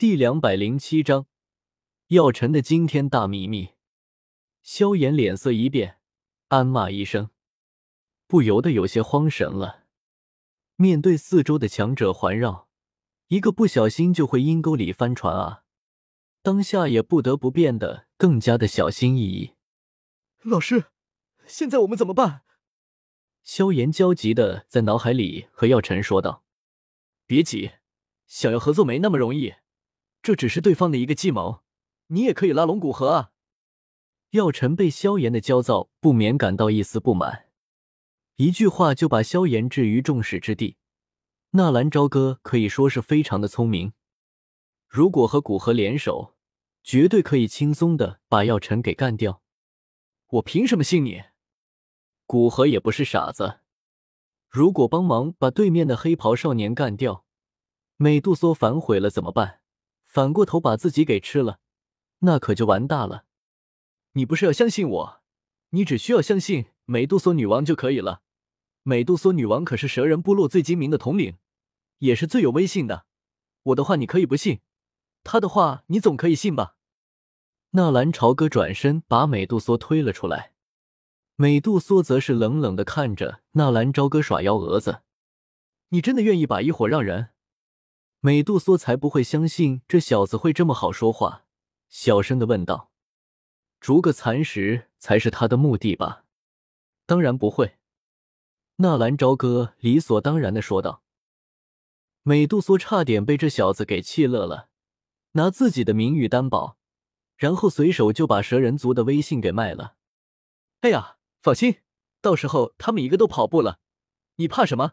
第两百零七章，药尘的惊天大秘密。萧炎脸色一变，暗骂一声，不由得有些慌神了。面对四周的强者环绕，一个不小心就会阴沟里翻船啊！当下也不得不变得更加的小心翼翼。老师，现在我们怎么办？萧炎焦急的在脑海里和药尘说道：“别急，想要合作没那么容易，这只是对方的一个计谋，你也可以拉拢古河啊。”药尘被萧炎的焦躁不免感到一丝不满，一句话就把萧炎置于众矢之的。纳兰朝歌可以说是非常的聪明，如果和古河联手，绝对可以轻松的把药尘给干掉。我凭什么信你？古河也不是傻子，如果帮忙把对面的黑袍少年干掉，美杜莎反悔了怎么办？反过头把自己给吃了，那可就完大了。你不是要相信我？你只需要相信美杜莎女王就可以了。美杜莎女王可是蛇人部落最精明的统领，也是最有威信的。我的话你可以不信，她的话你总可以信吧？纳兰朝歌转身把美杜莎推了出来，美杜莎则是冷冷的看着纳兰朝歌耍幺蛾子。你真的愿意把一伙让人？美杜莎才不会相信这小子会这么好说话，小声的问道。逐个蚕食才是他的目的吧？当然不会。纳兰朝歌理所当然的说道。美杜莎差点被这小子给气乐了，拿自己的名誉担保，然后随手就把蛇人族的威信给卖了。哎呀，放心，到时候他们一个都跑不了，你怕什么？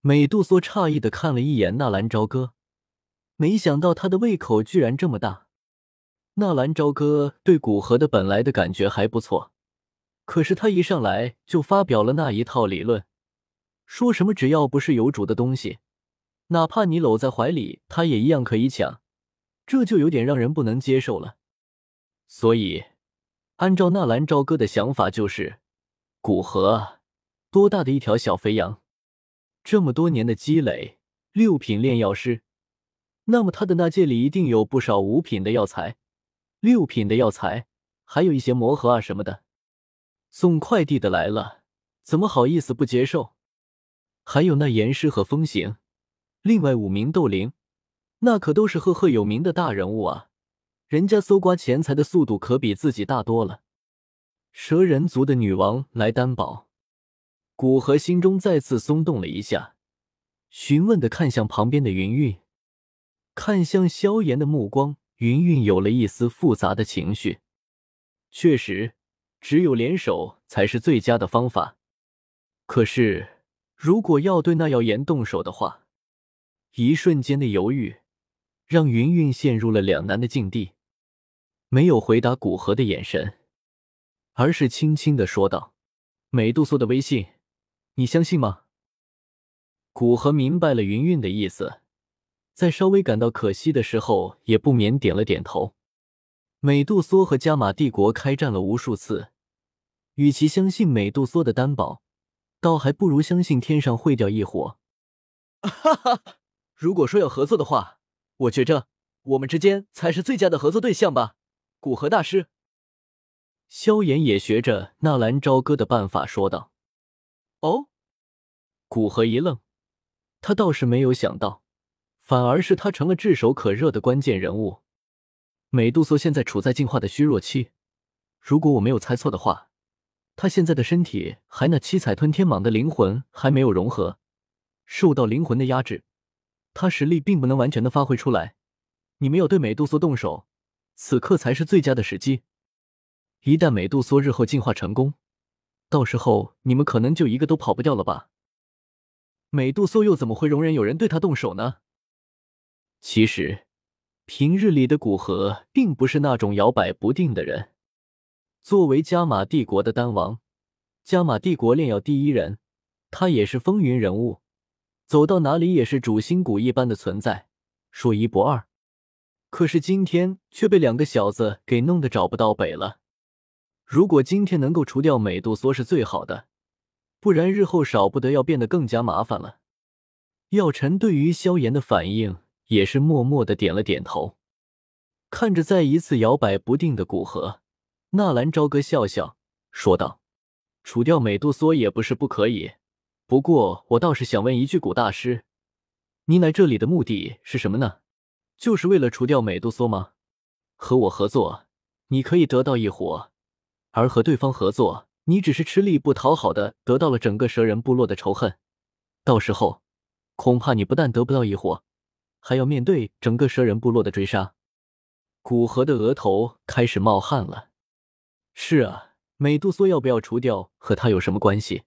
美杜莎诧异的看了一眼纳兰朝歌，没想到他的胃口居然这么大。纳兰朝歌对古河的本来的感觉还不错，可是他一上来就发表了那一套理论，说什么只要不是有主的东西，哪怕你搂在怀里，他也一样可以抢，这就有点让人不能接受了。所以，按照纳兰朝歌的想法，就是古河，多大的一条小肥羊，这么多年的积累，六品炼药师，那么他的那界里一定有不少五品的药材。六品的药材，还有一些魔盒啊什么的。送快递的来了，怎么好意思不接受？还有那严师和风行，另外五名斗灵，那可都是赫赫有名的大人物啊！人家搜刮钱财的速度可比自己大多了。蛇人族的女王来担保，古河心中再次松动了一下，询问的看向旁边的云韵，看向萧炎的目光。云云有了一丝复杂的情绪，确实，只有联手才是最佳的方法。可是，如果要对那药岩动手的话，一瞬间的犹豫让云云陷入了两难的境地，没有回答古河的眼神，而是轻轻的说道：“美杜莎的微信，你相信吗？”古河明白了云云的意思。在稍微感到可惜的时候，也不免点了点头。美杜莎和加玛帝国开战了无数次，与其相信美杜莎的担保，倒还不如相信天上会掉一伙。哈哈，如果说要合作的话，我觉着我们之间才是最佳的合作对象吧，古河大师。萧炎也学着纳兰朝歌的办法说道：“哦。”古河一愣，他倒是没有想到。反而是他成了炙手可热的关键人物。美杜莎现在处在进化的虚弱期，如果我没有猜错的话，他现在的身体还那七彩吞天蟒的灵魂还没有融合，受到灵魂的压制，他实力并不能完全的发挥出来。你们要对美杜莎动手，此刻才是最佳的时机。一旦美杜莎日后进化成功，到时候你们可能就一个都跑不掉了吧？美杜莎又怎么会容忍有人对他动手呢？其实，平日里的古河并不是那种摇摆不定的人。作为加玛帝国的丹王，加玛帝国炼药第一人，他也是风云人物，走到哪里也是主心骨一般的存在，说一不二。可是今天却被两个小子给弄得找不到北了。如果今天能够除掉美杜莎是最好的，不然日后少不得要变得更加麻烦了。药尘对于萧炎的反应。也是默默的点了点头。看着再一次摇摆不定的古河，纳兰朝歌笑笑说道：“除掉美杜莎也不是不可以，不过我倒是想问一句，古大师，你来这里的目的是什么呢？就是为了除掉美杜莎吗？和我合作，你可以得到一火；而和对方合作，你只是吃力不讨好的得到了整个蛇人部落的仇恨。到时候，恐怕你不但得不到一火，还要面对整个蛇人部落的追杀。”古河的额头开始冒汗了。是啊，美杜莎要不要除掉，和他有什么关系？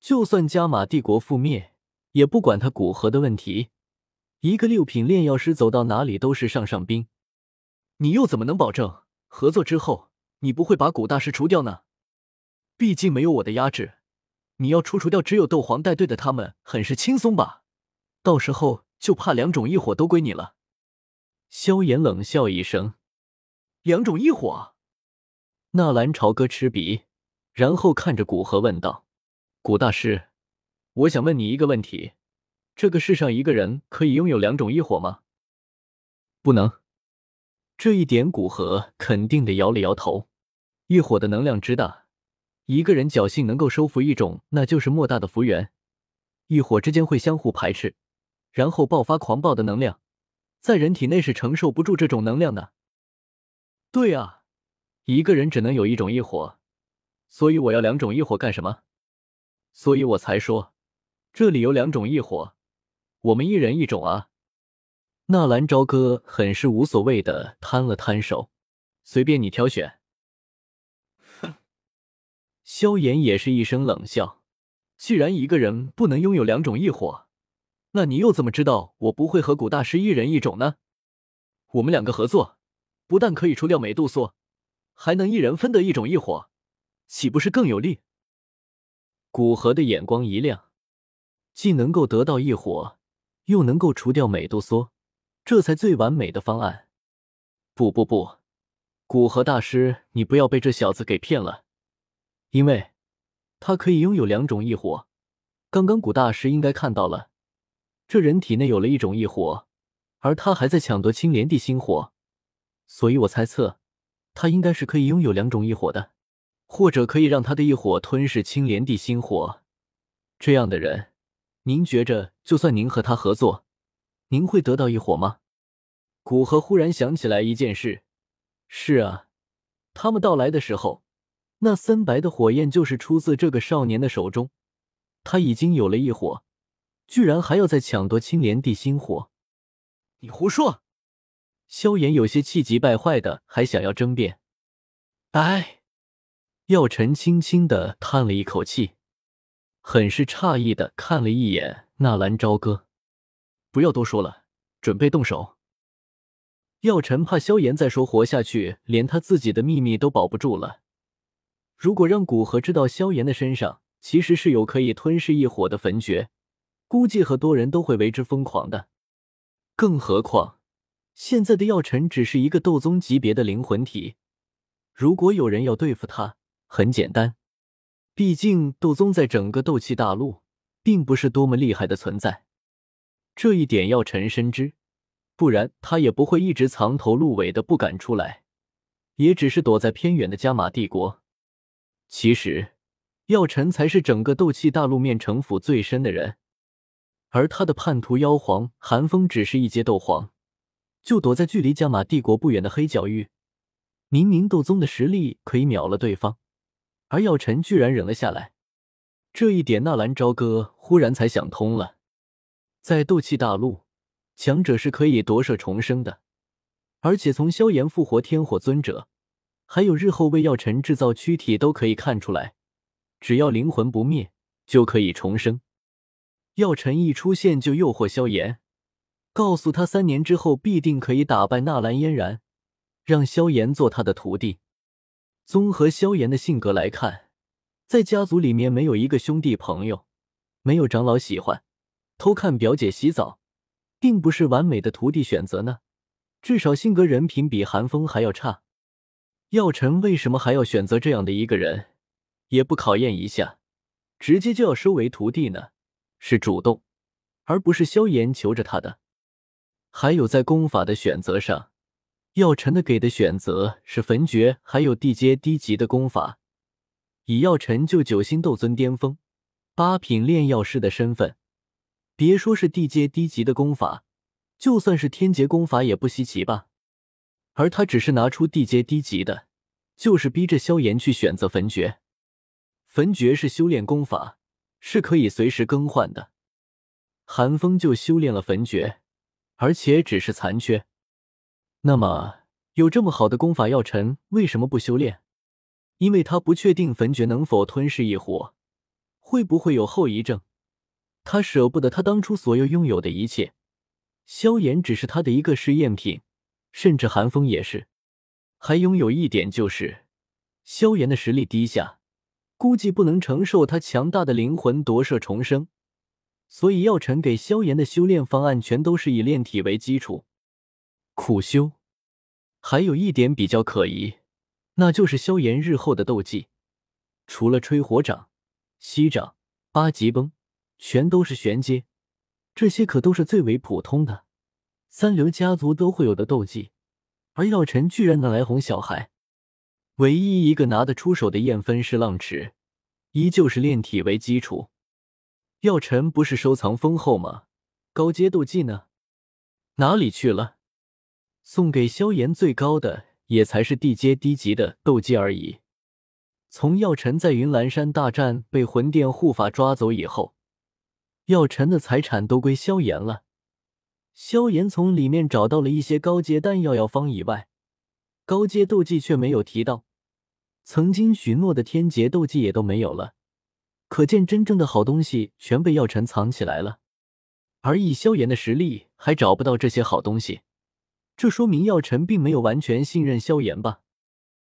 就算加玛帝国覆灭，也不管他古河的问题。一个六品炼药师走到哪里都是上上宾。你又怎么能保证合作之后你不会把古大师除掉呢？毕竟没有我的压制，你要除除掉只有斗皇带队的他们，很是轻松吧？到时候就怕两种异火都归你了。萧炎冷笑一声：“两种异火。”纳兰朝歌吃鼻，然后看着古河问道：“古大师，我想问你一个问题：这个世上一个人可以拥有两种异火吗？”“不能。”这一点古河肯定的摇了摇头。异火的能量之大，一个人侥幸能够收服一种，那就是莫大的福缘。异火之间会相互排斥，然后爆发狂暴的能量。在人体内是承受不住这种能量的。对啊，一个人只能有一种异火，所以我要两种异火干什么？所以我才说，这里有两种异火，我们一人一种啊。纳兰朝歌很是无所谓的摊了摊手，随便你挑选。萧炎也是一声冷笑，既然一个人不能拥有两种异火。那你又怎么知道我不会和古大师一人一种呢？我们两个合作，不但可以除掉美杜莎，还能一人分得一种异火，岂不是更有利？古河的眼光一亮，既能够得到异火，又能够除掉美杜莎，这才最完美的方案。不不不，古河大师，你不要被这小子给骗了，因为他可以拥有两种异火。刚刚古大师应该看到了。这人体内有了一种异火，而他还在抢夺青莲地心火，所以我猜测，他应该是可以拥有两种异火的，或者可以让他的异火吞噬青莲地心火。这样的人，您觉着，就算您和他合作，您会得到异火吗？古河忽然想起来一件事，是啊，他们到来的时候，那森白的火焰就是出自这个少年的手中，他已经有了一火。居然还要再抢夺青莲地心火！你胡说！萧炎有些气急败坏的，还想要争辩。哎，药尘轻轻的叹了一口气，很是诧异的看了一眼纳兰朝歌。不要多说了，准备动手。药尘怕萧炎再说活下去，连他自己的秘密都保不住了。如果让古河知道萧炎的身上其实是有可以吞噬异火的焚诀，估计很多人都会为之疯狂的，更何况现在的药尘只是一个斗宗级别的灵魂体。如果有人要对付他，很简单，毕竟斗宗在整个斗气大陆并不是多么厉害的存在，这一点药尘深知，不然他也不会一直藏头露尾的不敢出来，也只是躲在偏远的加玛帝国。其实，药尘才是整个斗气大陆面城府最深的人。而他的叛徒妖皇寒风只是一阶斗皇，就躲在距离加玛帝国不远的黑角域，明明斗宗的实力可以秒了对方，而药尘居然忍了下来。这一点，纳兰朝歌忽然才想通了：在斗气大陆，强者是可以夺舍重生的，而且从萧炎复活天火尊者，还有日后为药尘制造躯体都可以看出来，只要灵魂不灭，就可以重生。药尘一出现就诱惑萧炎，告诉他三年之后必定可以打败纳兰嫣然，让萧炎做他的徒弟。综合萧炎的性格来看，在家族里面没有一个兄弟朋友，没有长老喜欢，偷看表姐洗澡，并不是完美的徒弟选择呢。至少性格人品比寒风还要差。药尘为什么还要选择这样的一个人，也不考验一下，直接就要收为徒弟呢？是主动，而不是萧炎求着他的。还有在功法的选择上，药尘的给的选择是焚诀，还有地阶低级的功法。以药尘就九星斗尊巅峰、八品炼药师的身份，别说是地阶低级的功法，就算是天劫功法也不稀奇吧。而他只是拿出地阶低级的，就是逼着萧炎去选择焚诀。焚诀是修炼功法，是可以随时更换的。寒风就修炼了焚诀，而且只是残缺。那么，有这么好的功法，药尘为什么不修炼？因为他不确定焚诀能否吞噬异火，会不会有后遗症。他舍不得他当初所有拥有的一切。萧炎只是他的一个试验品，甚至寒风也是。还拥有一点就是，萧炎的实力低下，估计不能承受他强大的灵魂夺舍重生。所以，药尘给萧炎的修炼方案全都是以炼体为基础，苦修。还有一点比较可疑，那就是萧炎日后的斗技，除了吹火掌、吸掌、八极崩，全都是玄阶。这些可都是最为普通的三流家族都会有的斗技，而药尘居然拿来哄小孩。唯一一个拿得出手的燕分是浪池，依旧是炼体为基础。药尘不是收藏丰厚吗？高阶斗技呢？哪里去了？送给萧炎最高的也才是地阶低级的斗技而已。从药尘在云岚山大战被魂殿护法抓走以后，药尘的财产都归萧炎了。萧炎从里面找到了一些高阶丹药药方以外，高阶斗技却没有提到。曾经许诺的天劫斗技也都没有了。可见，真正的好东西全被药尘藏起来了，而以萧炎的实力还找不到这些好东西，这说明药尘并没有完全信任萧炎吧？